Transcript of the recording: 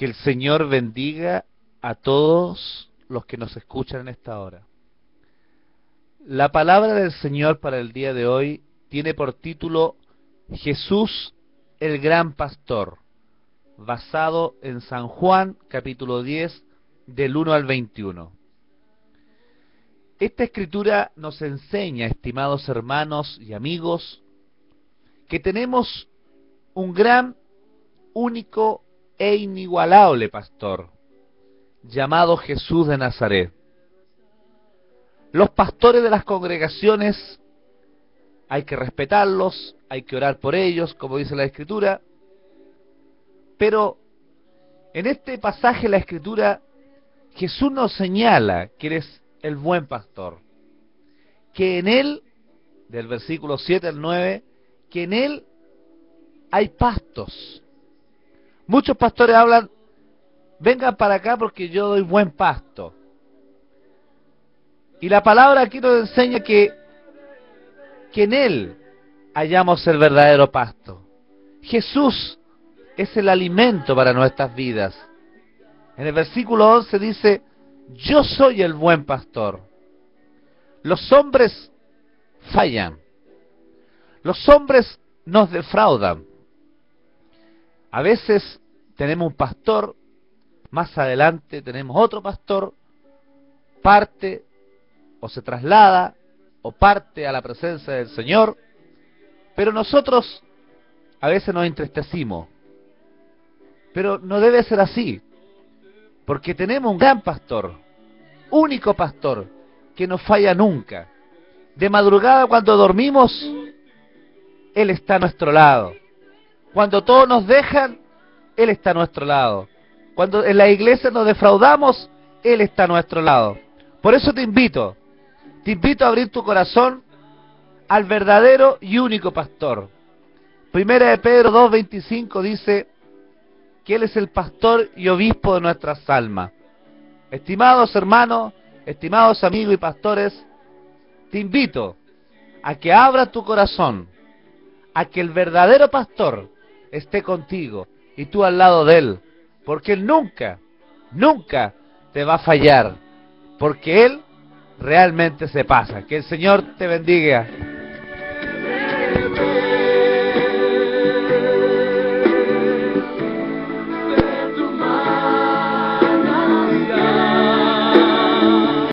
Que el Señor bendiga a todos los que nos escuchan en esta hora. La palabra del Señor para el día de hoy tiene por título Jesús el gran pastor, basado en San Juan capítulo 10 del 1 al 21. Esta escritura nos enseña, estimados hermanos y amigos, que tenemos un gran, único e inigualable pastor, llamado Jesús de Nazaret. Los pastores de las congregaciones hay que respetarlos, hay que orar por ellos, como dice la Escritura, pero en este pasaje de la Escritura Jesús nos señala que eres el buen pastor. Que en él, del versículo 7 al 9, que en él hay pastos. Muchos pastores hablan, vengan para acá porque yo doy buen pasto. Y la palabra aquí nos enseña que, que en él hallamos el verdadero pasto. Jesús es el alimento para nuestras vidas. En el versículo 11 dice, yo soy el buen pastor. Los hombres fallan. Los hombres nos defraudan. A veces tenemos un pastor, más adelante tenemos otro pastor, parte o se traslada o parte a la presencia del Señor, pero nosotros a veces nos entristecimos. Pero no debe ser así. Porque tenemos un gran pastor, único pastor, que no falla nunca. De madrugada cuando dormimos, Él está a nuestro lado. Cuando todos nos dejan, Él está a nuestro lado. Cuando en la iglesia nos defraudamos, Él está a nuestro lado. Por eso te invito, te invito a abrir tu corazón al verdadero y único pastor. Primera de Pedro 2.25 dice, que Él es el pastor y obispo de nuestras almas. Estimados hermanos, estimados amigos y pastores, te invito a que abras tu corazón, a que el verdadero pastor esté contigo y tú al lado de Él, porque Él nunca, nunca te va a fallar, porque Él realmente se pasa. Que el Señor te bendiga.